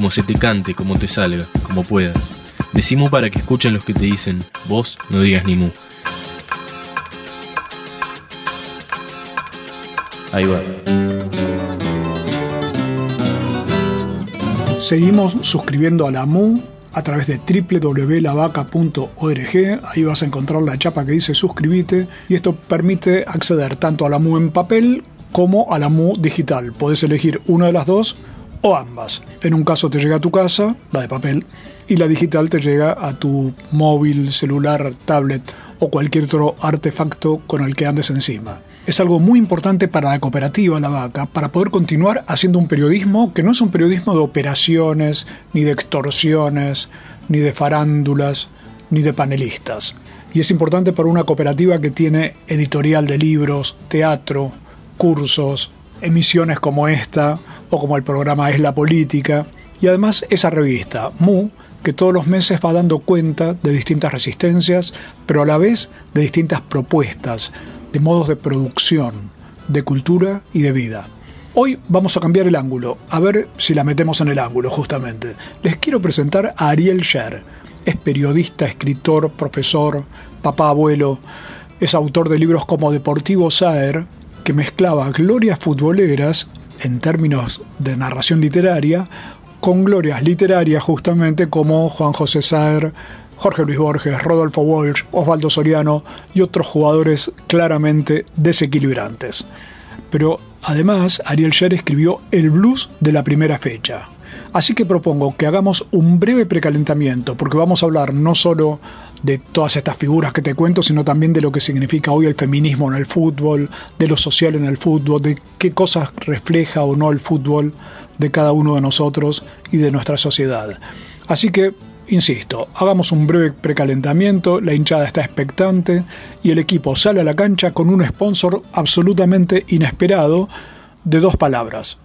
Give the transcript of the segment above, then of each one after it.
como se te cante, como te salga, como puedas. Decimos para que escuchen los que te dicen, vos no digas ni mu. Ahí va. Seguimos suscribiendo a la MU a través de www.lavaca.org. Ahí vas a encontrar la chapa que dice suscribite y esto permite acceder tanto a la MU en papel como a la MU digital. Podés elegir una de las dos o ambas. En un caso te llega a tu casa, la de papel, y la digital te llega a tu móvil, celular, tablet o cualquier otro artefacto con el que andes encima es algo muy importante para la cooperativa La Vaca, para poder continuar haciendo un periodismo que no es un periodismo de operaciones, ni de extorsiones, ni de farándulas, ni de panelistas. Y es importante para una cooperativa que tiene editorial de libros, teatro, cursos, emisiones como esta o como el programa Es la Política, y además esa revista, Mu, que todos los meses va dando cuenta de distintas resistencias, pero a la vez de distintas propuestas, de modos de producción, de cultura y de vida. Hoy vamos a cambiar el ángulo, a ver si la metemos en el ángulo justamente. Les quiero presentar a Ariel Sher. Es periodista, escritor, profesor, papá abuelo. Es autor de libros como Deportivo Saer, que mezclaba glorias futboleras, en términos de narración literaria, con glorias literarias justamente como Juan José Saer, Jorge Luis Borges, Rodolfo Walsh, Osvaldo Soriano y otros jugadores claramente desequilibrantes. Pero además, Ariel Sher escribió el blues de la primera fecha. Así que propongo que hagamos un breve precalentamiento, porque vamos a hablar no solo de todas estas figuras que te cuento, sino también de lo que significa hoy el feminismo en el fútbol, de lo social en el fútbol, de qué cosas refleja o no el fútbol de cada uno de nosotros y de nuestra sociedad. Así que Insisto, hagamos un breve precalentamiento, la hinchada está expectante y el equipo sale a la cancha con un sponsor absolutamente inesperado de dos palabras.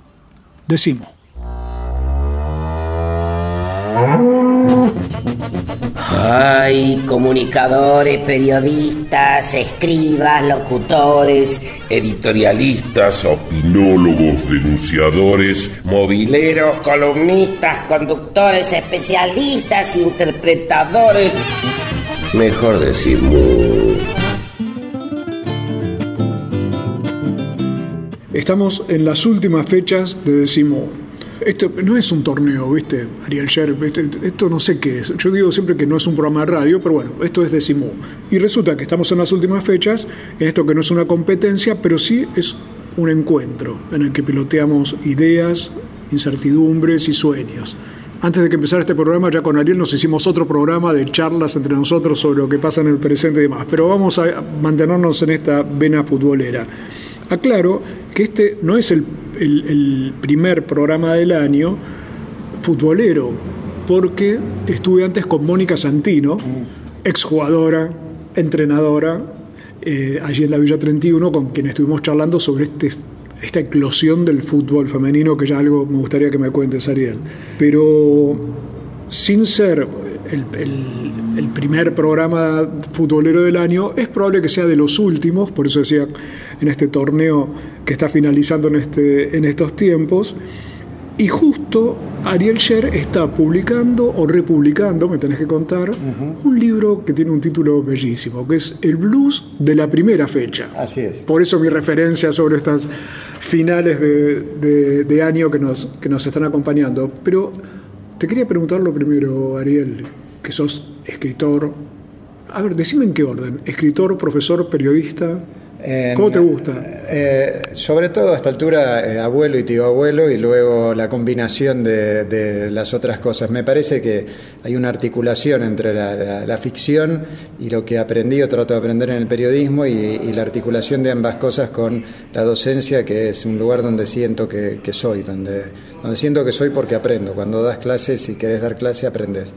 Decimo. Ay, comunicadores, periodistas, escribas, locutores, editorialistas, opinólogos, denunciadores, mobileros, columnistas, conductores, especialistas, interpretadores. Mejor decir Estamos en las últimas fechas de Decimo esto no es un torneo, ¿viste? Ariel Sher, esto no sé qué es. Yo digo siempre que no es un programa de radio, pero bueno, esto es de Simú. Y resulta que estamos en las últimas fechas, en esto que no es una competencia, pero sí es un encuentro en el que piloteamos ideas, incertidumbres y sueños. Antes de que empezara este programa, ya con Ariel nos hicimos otro programa de charlas entre nosotros sobre lo que pasa en el presente y demás, pero vamos a mantenernos en esta vena futbolera. Aclaro que este no es el, primer programa del año futbolero, porque estuve antes con Mónica Santino, exjugadora, entrenadora, eh, allí en la Villa 31, con quien estuvimos charlando sobre este, esta eclosión del fútbol femenino, que ya algo me gustaría que me cuentes, Ariel. Pero sin ser el, primer programa futbolero del año, es probable que sea de los últimos, por eso decía en este torneo que está finalizando en, este, en estos tiempos. Y justo Ariel Sher está publicando o republicando, me tenés que contar, un libro que tiene un título bellísimo, que es El blues de la primera fecha. Así es. Por eso mi referencia sobre estas finales de, de año que nos, que nos están acompañando. Pero te quería preguntar lo primero, Ariel, que sos escritor. A ver, decime en qué orden. ¿Escritor, profesor, periodista? ¿Cómo te gusta? Eh, sobre todo a esta altura, eh, abuelo y tío abuelo, y luego la combinación de, las otras cosas. Me parece que hay una articulación entre la, ficción y lo que aprendí o trato de aprender en el periodismo, y, la articulación de ambas cosas con la docencia, que es un lugar donde siento que, soy, donde, donde siento que soy porque aprendo. Cuando das clases y querés dar clase, aprendes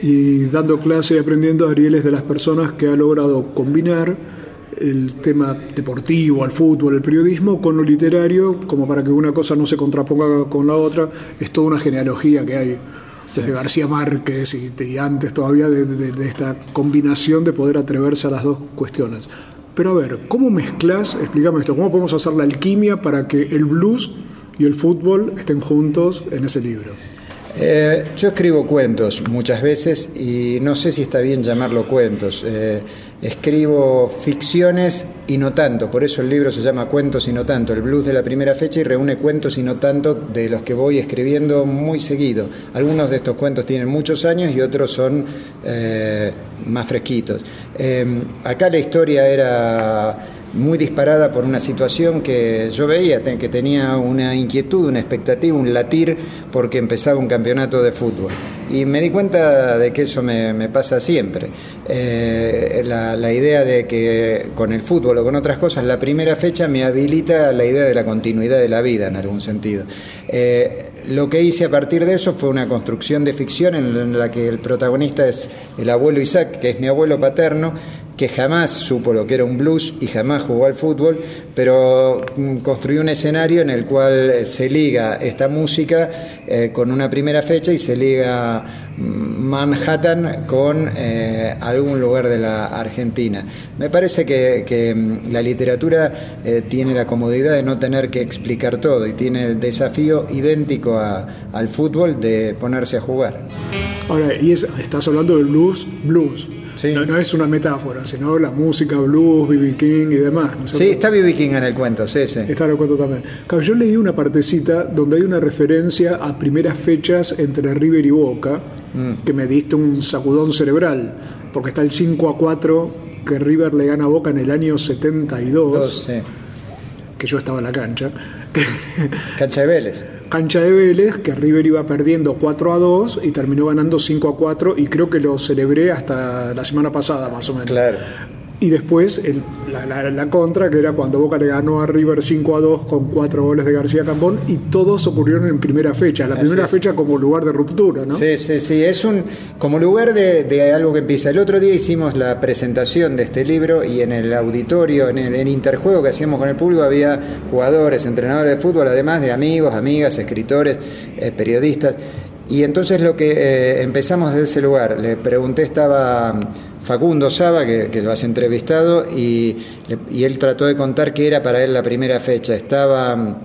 y dando clase y aprendiendo, Ariel es de las personas que ha logrado combinar el tema deportivo, al fútbol, el periodismo con lo literario, como para que una cosa no se contraponga con la otra. Es toda una genealogía que hay desde García Márquez y, antes todavía de, esta combinación de poder atreverse a las dos cuestiones. Pero a ver, ¿cómo mezclas? Explícame esto, ¿cómo podemos hacer la alquimia para que el blues y el fútbol estén juntos en ese libro? Eh, yo escribo cuentos muchas veces y no sé si está bien llamarlo cuentos. Eh, escribo ficciones y no tanto, por eso el libro se llama Cuentos y no tanto, el blues de la primera fecha y reúne cuentos y no tanto de los que voy escribiendo muy seguido. Algunos de estos cuentos tienen muchos años y otros son eh, más fresquitos. acá la historia era muy disparada por una situación que yo veía, que tenía una inquietud, una expectativa, un latir, porque empezaba un campeonato de fútbol. Y me di cuenta de que eso me, pasa siempre. Eh, la, idea de que con el fútbol o con otras cosas, la primera fecha me habilita la idea de la continuidad de la vida en algún sentido. Eh, lo que hice a partir de eso fue una construcción de ficción en la que el protagonista es el abuelo Isaac, que es mi abuelo paterno, que jamás supo lo que era un blues y jamás jugó al fútbol, pero mm, construyó un escenario en el cual eh, se liga esta música eh, con una primera fecha y se liga mm, Manhattan con eh, algún lugar de la Argentina. Me parece que, mm, la literatura tiene la comodidad de no tener que explicar todo y tiene el desafío idéntico al fútbol de ponerse a jugar. Ahora, y estás hablando del blues, blues no, es una metáfora, sino la música, blues, B.B. King y demás. sí, está B.B. King en el cuento, sí, sí. Está en el cuento también. yo leí una partecita donde hay una referencia a primeras fechas entre River y Boca, mm. que me diste un sacudón cerebral, porque está el 5 a 4 que River le gana a Boca en el año 72, que yo estaba en la cancha. Cancha de Vélez cancha de Vélez, que River iba perdiendo 4 a 2 y terminó ganando 5 a 4 y creo que lo celebré hasta la semana pasada más o menos. Claro. Y después la, contra, que era cuando Boca le ganó a River 5 a 2 con 4 goles de García Cambón, y todos ocurrieron en primera fecha. La primera fecha como lugar de ruptura, ¿no? Sí, sí, sí. Es un como lugar de, algo que empieza. El otro día hicimos la presentación de este libro y en el auditorio, en el interjuego que hacíamos con el público, había jugadores, entrenadores de fútbol, además de amigos, amigas, escritores, eh, periodistas. Y entonces lo que eh, empezamos desde ese lugar, le pregunté, estaba Facundo Saba, que, lo has entrevistado, y, él trató de contar qué era para él la primera fecha. Estaba mm,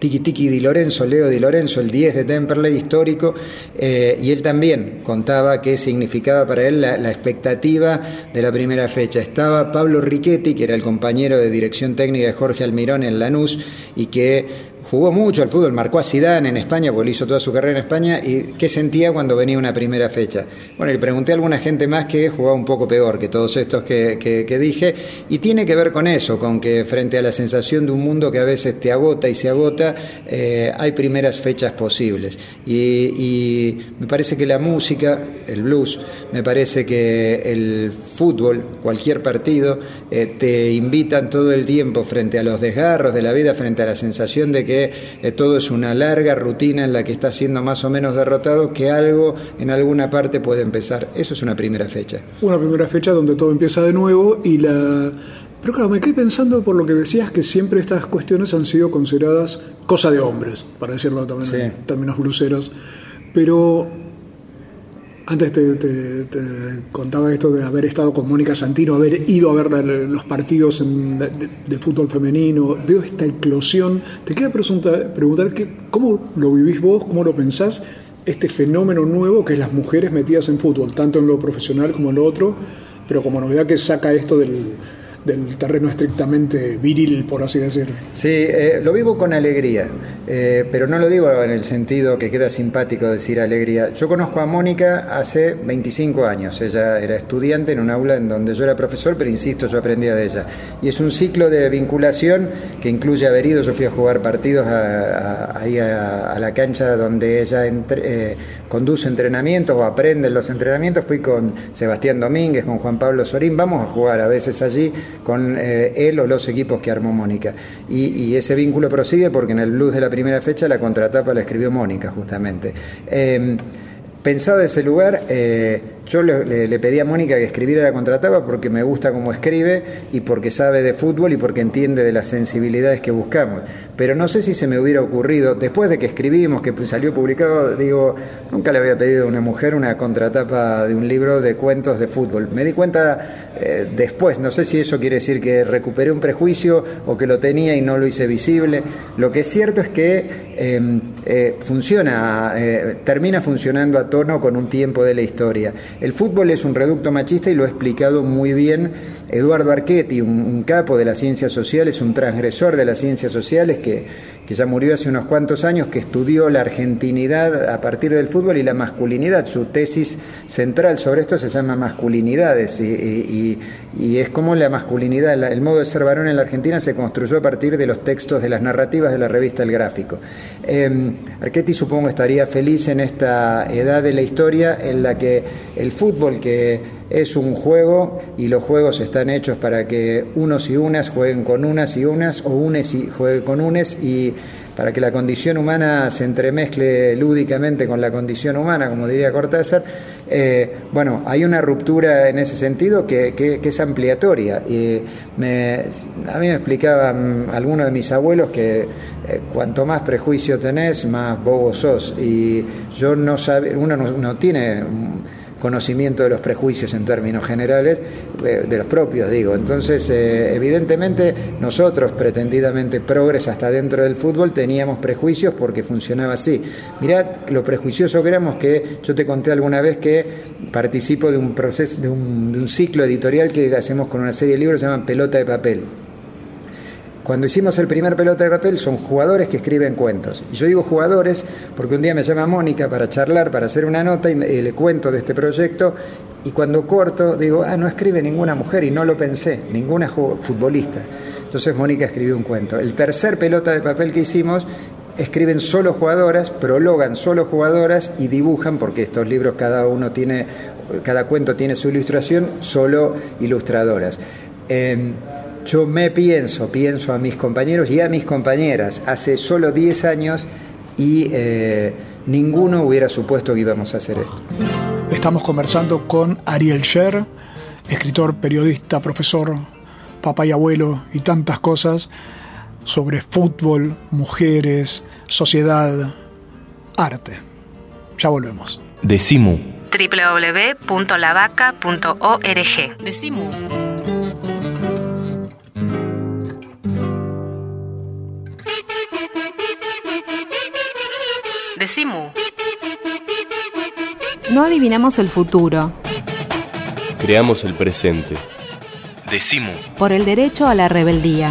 Tiki Tiki Di Lorenzo, Leo Di Lorenzo, el 10 de Temperley histórico, eh, y él también contaba qué significaba para él la, la, expectativa de la primera fecha. Estaba Pablo Riquetti, que era el compañero de dirección técnica de Jorge Almirón en Lanús, y que jugó mucho al fútbol, marcó a Zidane en España, porque hizo toda su carrera en España, y qué sentía cuando venía una primera fecha. Bueno, le pregunté a alguna gente más que jugaba un poco peor que todos estos que, dije, y tiene que ver con eso, con que frente a la sensación de un mundo que a veces te agota y se agota, eh, hay primeras fechas posibles. Y, me parece que la música, el blues, me parece que el fútbol, cualquier partido, eh, te invitan todo el tiempo frente a los desgarros de la vida, frente a la sensación de que eh, todo es una larga rutina en la que está siendo más o menos derrotado, que algo en alguna parte puede empezar. Eso es una primera fecha. Una primera fecha donde todo empieza de nuevo y la... Pero claro, me quedé pensando por lo que decías que siempre estas cuestiones han sido consideradas cosa de hombres, para decirlo también en términos bruceros. Pero antes te, contaba esto de haber estado con Mónica Santino, haber ido a ver los partidos de, fútbol femenino. Veo esta eclosión. Te quiero preguntar, preguntar cómo lo vivís vos, cómo lo pensás, este fenómeno nuevo que es las mujeres metidas en fútbol, tanto en lo profesional como en lo otro, pero como novedad que saca esto del, del terreno estrictamente viril, por así decirlo. Sí, eh, lo vivo con alegría, eh, pero no lo digo en el sentido que queda simpático decir alegría. Yo conozco a Mónica hace 25 años, ella era estudiante en un aula en donde yo era profesor, pero insisto, yo aprendía de ella. Y es un ciclo de vinculación que incluye haber ido, yo fui a jugar partidos ahí a, la cancha donde ella eh, conduce entrenamientos o aprende los entrenamientos, fui con Sebastián Domínguez, con Juan Pablo Sorín, vamos a jugar a veces allí con eh, él o los equipos que armó Mónica. Y, ese vínculo prosigue porque en el blues de la primera fecha la contratapa la escribió Mónica, justamente. Eh, pensado ese lugar, eh, yo le, pedí a Mónica que escribiera la contratapa porque me gusta cómo escribe y porque sabe de fútbol y porque entiende de las sensibilidades que buscamos. Pero no sé si se me hubiera ocurrido, después de que escribimos, que salió publicado, digo, nunca le había pedido a una mujer una contratapa de un libro de cuentos de fútbol. Me di cuenta eh, después, no sé si eso quiere decir que recuperé un prejuicio o que lo tenía y no lo hice visible. Lo que es cierto es que em, eh, funciona, termina funcionando a tono con un tiempo de la historia. El fútbol es un reducto machista y lo ha explicado muy bien Eduardo Archetti, un, capo de las ciencias sociales, un transgresor de las ciencias sociales que, que ya murió hace unos cuantos años, que estudió la argentinidad a partir del fútbol y la masculinidad. Su tesis central sobre esto se llama masculinidades y, es como la masculinidad, el modo de ser varón en la Argentina se construyó a partir de los textos de las narrativas de la revista El Gráfico. Eh, supongo estaría feliz en esta edad de la historia en la que el fútbol, que es un juego y los juegos están hechos para que unos y unas jueguen con unas y unas o unes y jueguen con unes y para que la condición humana se entremezcle lúdicamente con la condición humana, como diría Cortázar, eh, bueno, hay una ruptura en ese sentido que, es ampliatoria. Y a mí me explicaban algunos de mis abuelos que eh, cuanto más prejuicio tenés, más bobo sos. Y yo no sabe, uno no tiene conocimiento de los prejuicios en términos generales, eh, de los propios, digo. Entonces, eh, evidentemente, nosotros, pretendidamente progres hasta dentro del fútbol, teníamos prejuicios porque funcionaba así. Mirad lo prejuicioso que éramos que yo te conté alguna vez que participo de un proceso, de un, de un ciclo editorial que hacemos con una serie de libros que se llaman Pelota de Papel. Cuando hicimos el primer pelota de papel son jugadores que escriben cuentos. Y yo digo jugadores porque un día me llama Mónica para charlar, para hacer una nota y, le cuento de este proyecto y cuando corto digo, ah, no escribe ninguna mujer y no lo pensé, ninguna futbolista. Entonces Mónica escribió un cuento. El tercer pelota de papel que hicimos escriben solo jugadoras, prologan solo jugadoras y dibujan, porque estos libros cada uno tiene, cada cuento tiene su ilustración, solo ilustradoras. Em, yo me pienso, pienso a mis compañeros y a mis compañeras hace solo 10 años y eh, ninguno hubiera supuesto que íbamos a hacer esto. Estamos conversando con Ariel Sher, escritor, periodista, profesor, papá y abuelo y tantas cosas sobre fútbol, mujeres, sociedad, arte. Ya volvemos. Decimu. www.lavaca.org. Decimu. Decimu. No adivinamos el futuro. Creamos el presente. Decimu. Por el derecho a la rebeldía.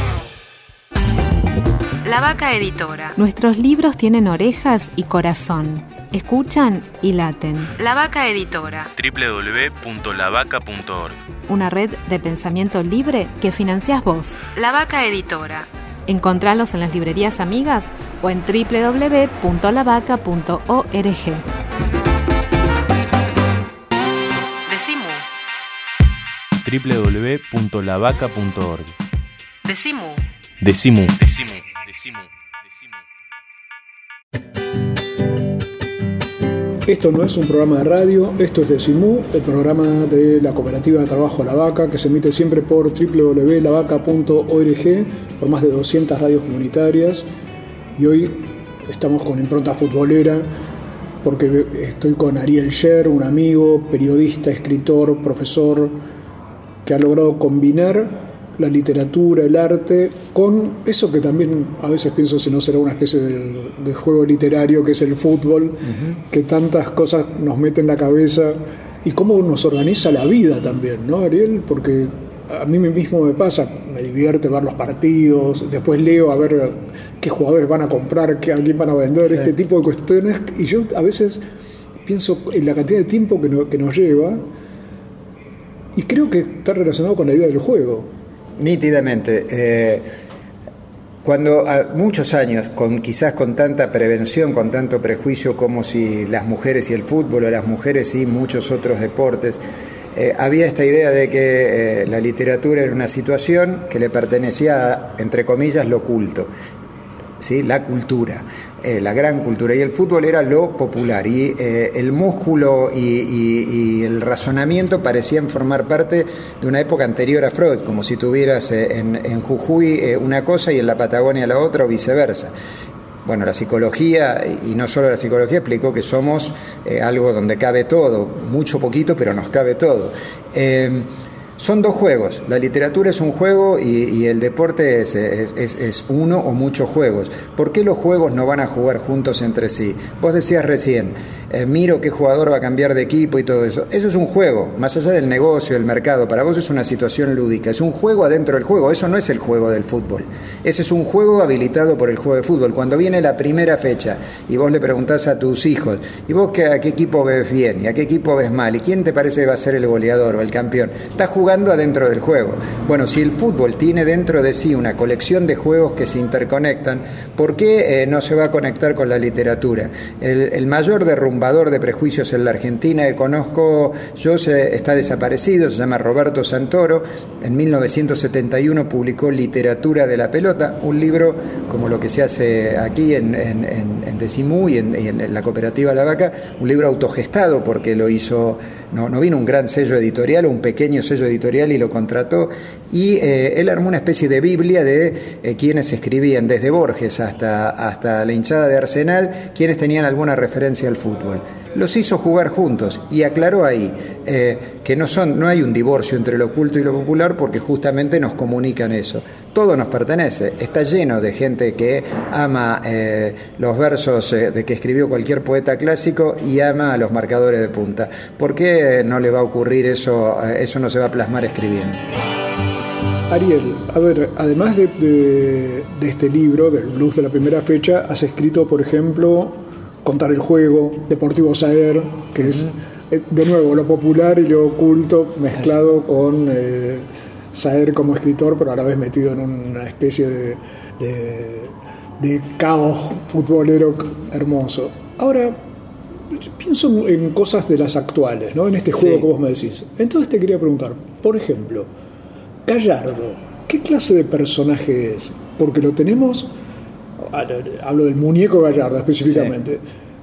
La Vaca Editora. Nuestros libros tienen orejas y corazón. Escuchan y laten. La Vaca Editora. www.lavaca.org. Una red de pensamiento libre que financias vos. La Vaca Editora. Encontralos en las librerías amigas o en www.lavaca.org. Decimu. www.lavaca.org. Decimu. Decimu. Decimu. Esto no es un programa de radio, esto es de Simú, el programa de la Cooperativa de Trabajo La Vaca, que se emite siempre por www.lavaca.org, por más de 200 radios comunitarias. Y hoy estamos con impronta futbolera, porque estoy con Ariel Sher, un amigo, periodista, escritor, profesor, que ha logrado combinar la literatura, el arte, con eso que también a veces pienso si no será una especie de, juego literario que es el fútbol, que tantas cosas nos mete en la cabeza y cómo nos organiza la vida también, ¿no, Ariel? Porque a mí mismo me pasa, me divierte ver los partidos, después leo a ver qué jugadores van a comprar, qué, a quién van a vender, este tipo de cuestiones, y yo a veces pienso en la cantidad de tiempo que, que nos lleva, y creo que está relacionado con la idea del juego. Nítidamente. Eh, cuando a muchos años, con, quizás con tanta prevención, con tanto prejuicio como si las mujeres y el fútbol o las mujeres y muchos otros deportes, eh, había esta idea de que eh, la literatura era una situación que le pertenecía a, entre comillas, lo oculto, ¿sí? la cultura. Eh, la gran cultura. Y el fútbol era lo popular. Y eh, el músculo y, el razonamiento parecían formar parte de una época anterior a Freud, como si tuvieras eh, en, Jujuy una cosa y en la Patagonia la otra o viceversa. Bueno, la psicología, y no solo la psicología, explicó que somos algo donde cabe todo, mucho poquito, pero nos cabe todo. Son dos juegos. La literatura es un juego y, el deporte es, es, uno o muchos juegos. ¿Por qué los juegos no van a jugar juntos entre sí? Vos decías recién, eh, miro qué jugador va a cambiar de equipo y todo eso. Eso es un juego, más allá del negocio, del mercado. Para vos es una situación lúdica, es un juego adentro del juego. Eso no es el juego del fútbol. Ese es un juego habilitado por el juego de fútbol. Cuando viene la primera fecha y vos le preguntás a tus hijos, ¿y vos a qué equipo ves bien y a qué equipo ves mal? ¿Y quién te parece que va a ser el goleador o el campeón? Adentro del juego. Bueno, si el fútbol tiene dentro de sí una colección de juegos que se interconectan, ¿por qué eh, no se va a conectar con la literatura? El, mayor derrumbe de prejuicios en la Argentina que conozco yo se, está desaparecido, se llama Roberto Santoro. En 1971 publicó Literatura de la Pelota, un libro como lo que se hace aquí en, Decimú y, en, la cooperativa La Vaca, un libro autogestado porque lo hizo, no, no vino un gran sello editorial, un pequeño sello editorial y lo contrató. Y eh, él armó una especie de Biblia de eh, quienes escribían, desde Borges hasta, hasta la hinchada de Arsenal, quienes tenían alguna referencia al fútbol los hizo jugar juntos y aclaró ahí eh, que no, son, no hay un divorcio entre lo oculto y lo popular porque justamente nos comunican eso. Todo nos pertenece, está lleno de gente que ama eh, los versos eh, de que escribió cualquier poeta clásico y ama a los marcadores de punta. ¿Por qué no le va a ocurrir eso, eso no se va a plasmar escribiendo? Ariel, a ver, además de, de, este libro, del blues de la primera fecha, has escrito, por ejemplo, contar el juego, Deportivo Saer, que es eh, de nuevo lo popular y lo oculto mezclado con eh, Saer como escritor, pero a la vez metido en una especie de, de, caos futbolero hermoso. Ahora, pienso en cosas de las actuales, ¿no? En este juego que vos me decís. Entonces te quería preguntar, por ejemplo, Gallardo, ¿qué clase de personaje es? Porque lo tenemos hablo del muñeco Gallardo específicamente.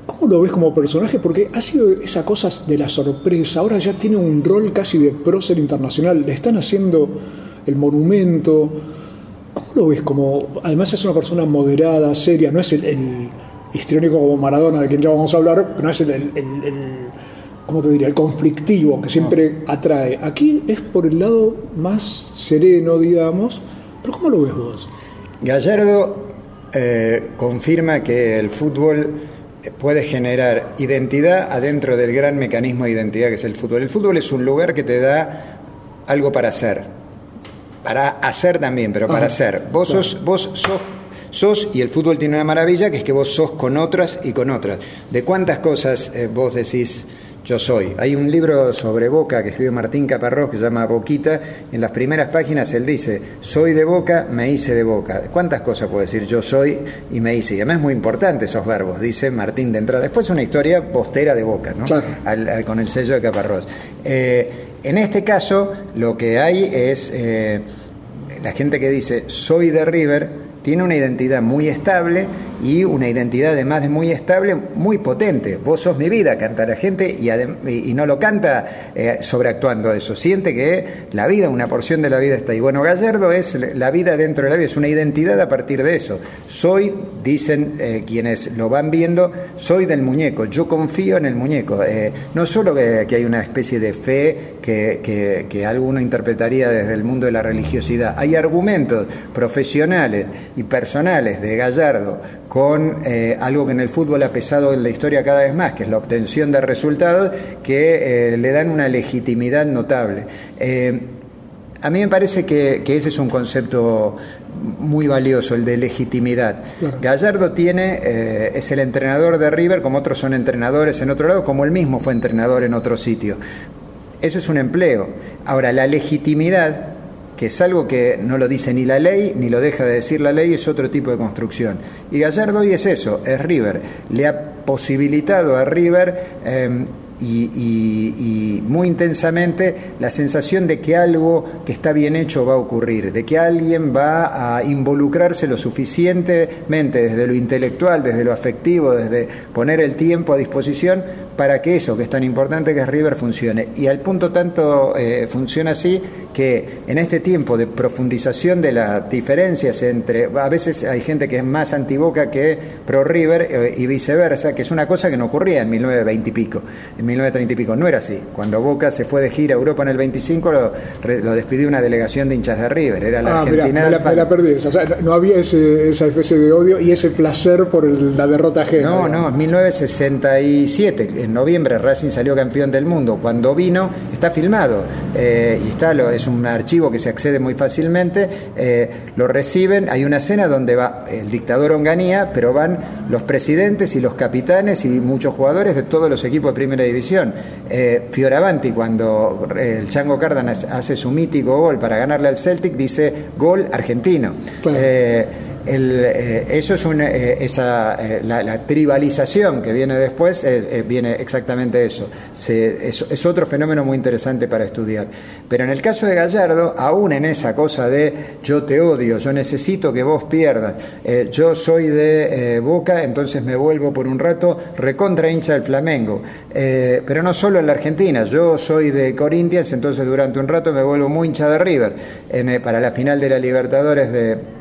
¿Cómo lo ves como personaje? Porque ha sido esa cosa de la sorpresa, ahora ya tiene un rol casi de prócer internacional, le están haciendo el monumento. ¿Cómo lo ves como, además es una persona moderada, seria, no es el, histriónico como Maradona, de quien ya vamos a hablar, pero no es el, el ¿cómo te diría?, el conflictivo que siempre atrae. Aquí es por el lado más sereno, digamos, pero ¿cómo lo ves vos? Gallardo eh, confirma que el fútbol puede generar identidad adentro del gran mecanismo de identidad que es el fútbol. El fútbol es un lugar que te da algo para hacer, para hacer también, pero para hacer. Vos sos, vos sos sos, y el fútbol tiene una maravilla, que es que vos sos con otras y con otras. ¿De cuántas cosas eh, vos decís yo soy. Hay un libro sobre Boca que escribió Martín Caparrós que se llama Boquita. En las primeras páginas él dice, soy de Boca, me hice de Boca. ¿Cuántas cosas puedo decir? Yo soy y me hice. Y además es muy importante esos verbos, dice Martín de entrada. Después una historia postera de Boca, ¿no? con el sello de Caparrós. Eh, en este caso, lo que hay es eh, la gente que dice, soy de River, tiene una identidad muy estable y una identidad además de muy estable, muy potente. Vos sos mi vida, canta la gente y, y no lo canta eh, sobreactuando eso. Siente que la vida, una porción de la vida está ahí. Bueno, Gallardo es la vida dentro de la vida, es una identidad a partir de eso. Soy, dicen eh, quienes lo van viendo, soy del muñeco, yo confío en el muñeco. Eh, no solo que, hay una especie de fe que, que alguno interpretaría desde el mundo de la religiosidad, hay argumentos profesionales y personales de Gallardo con eh, algo que en el fútbol ha pesado en la historia cada vez más, que es la obtención de resultados que eh, le dan una legitimidad notable. Eh, a mí me parece que, ese es un concepto muy valioso, el de legitimidad. Gallardo tiene, es el entrenador de River, como otros son entrenadores en otro lado, como él mismo fue entrenador en otro sitio. Eso es un empleo. Ahora, la legitimidad que es algo que no lo dice ni la ley, ni lo deja de decir la ley, es otro tipo de construcción. Y Gallardo hoy es eso, es River. Le ha posibilitado a River em, y, muy intensamente la sensación de que algo que está bien hecho va a ocurrir, de que alguien va a involucrarse lo suficientemente desde lo intelectual, desde lo afectivo, desde poner el tiempo a disposición para que eso que es tan importante que es River funcione. Y al punto tanto eh, funciona así que en este tiempo de profundización de las diferencias entre, a veces hay gente que es más antiboca que pro River eh, y viceversa, que es una cosa que no ocurría en 1920 y pico. 1930 y pico. No era así. Cuando Boca se fue de gira a Europa en el 25, lo, lo despidió una delegación de hinchas de River. Era la ah, Argentina. la, perdí. O sea, no había esa especie de odio y ese placer por la derrota ajena. No, no, 1967. En noviembre Racing salió campeón del mundo. Cuando vino, está filmado. Eh, y está, lo, es un archivo que se accede muy fácilmente. Eh, lo reciben. Hay una escena donde va el dictador Onganía, pero van los presidentes y los capitanes y muchos jugadores de todos los equipos de primera división eh, Fioravanti, cuando el Chango Cárdenas hace su mítico gol para ganarle al Celtic, dice gol argentino. Eh, eso es una, eh, esa, eh, la, tribalización que viene después, viene exactamente eso. es, otro fenómeno muy interesante para estudiar. Pero en el caso de Gallardo, aún en esa cosa de yo te odio, yo necesito que vos pierdas, yo soy de Boca, entonces me vuelvo por un rato recontra hincha del Flamengo. pero no solo en la Argentina, yo soy de Corinthians, entonces durante un rato me vuelvo muy hincha de River. para la final de la Libertadores de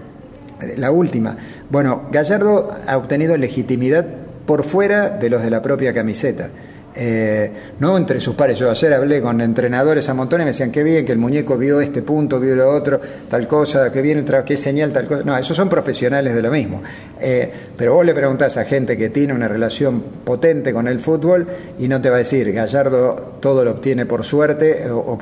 la última. Bueno, Gallardo ha obtenido legitimidad por fuera de los de la propia camiseta. Eh, no entre sus pares. Yo ayer hablé con entrenadores a montones y me decían, qué bien que el muñeco vio este punto, vio lo otro, tal cosa, qué bien, qué señal, tal cosa. No, esos son profesionales de lo mismo. Eh, pero vos le preguntás a gente que tiene una relación potente con el fútbol y no te va a decir, Gallardo todo lo obtiene por suerte o,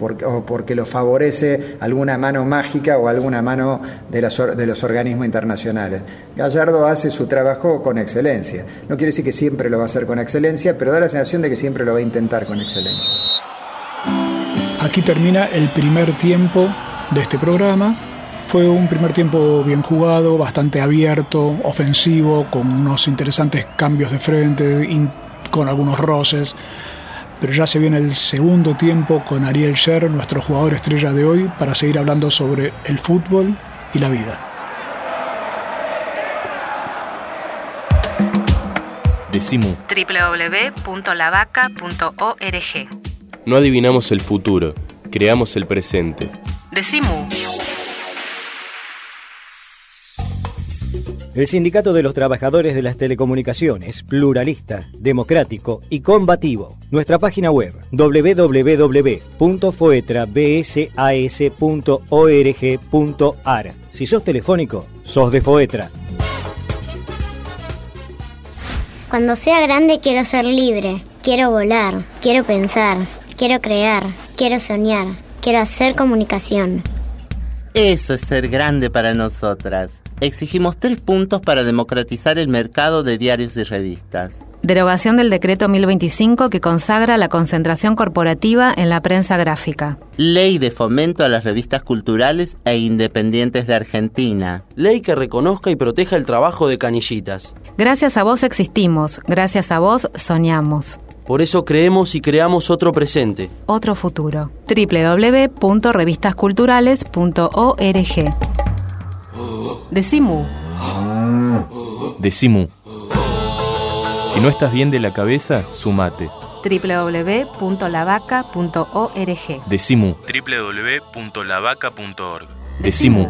porque lo favorece alguna mano mágica o alguna mano de de los organismos internacionales. Gallardo hace su trabajo con excelencia. No quiere decir que siempre lo va a hacer con excelencia, pero da la sensación de que siempre lo va a intentar con excelencia. Aquí termina el primer tiempo de este programa. Fue un primer tiempo bien jugado, bastante abierto, ofensivo, con unos interesantes cambios de frente, con algunos roces. Pero ya se viene el segundo tiempo con Ariel Sher, nuestro jugador estrella de hoy, para seguir hablando sobre el fútbol y la vida. www.lavaca.org. No adivinamos el futuro, creamos el presente. Decimu. El Sindicato de los Trabajadores de las Telecomunicaciones, pluralista, democrático y combativo. Nuestra página web www.foetrabsas.org.ar. Si sos telefónico, sos de Foetra. Cuando sea grande quiero ser libre, quiero volar, quiero pensar, quiero crear, quiero soñar, quiero hacer comunicación. Eso es ser grande para nosotras. Exigimos tres puntos para democratizar el mercado de diarios y revistas. Derogación del decreto 1025 que consagra la concentración corporativa en la prensa gráfica. Ley de fomento a las revistas culturales e independientes de Argentina. Ley que reconozca y proteja el trabajo de canillitas. Gracias a vos existimos, gracias a vos soñamos. Por eso creemos y creamos otro presente. Otro futuro. www.revistasculturales.org. Decimu. Decimu. Si no estás bien de la cabeza, sumate. www.lavaca.org. Decimu. www.lavaca.org. Decimu.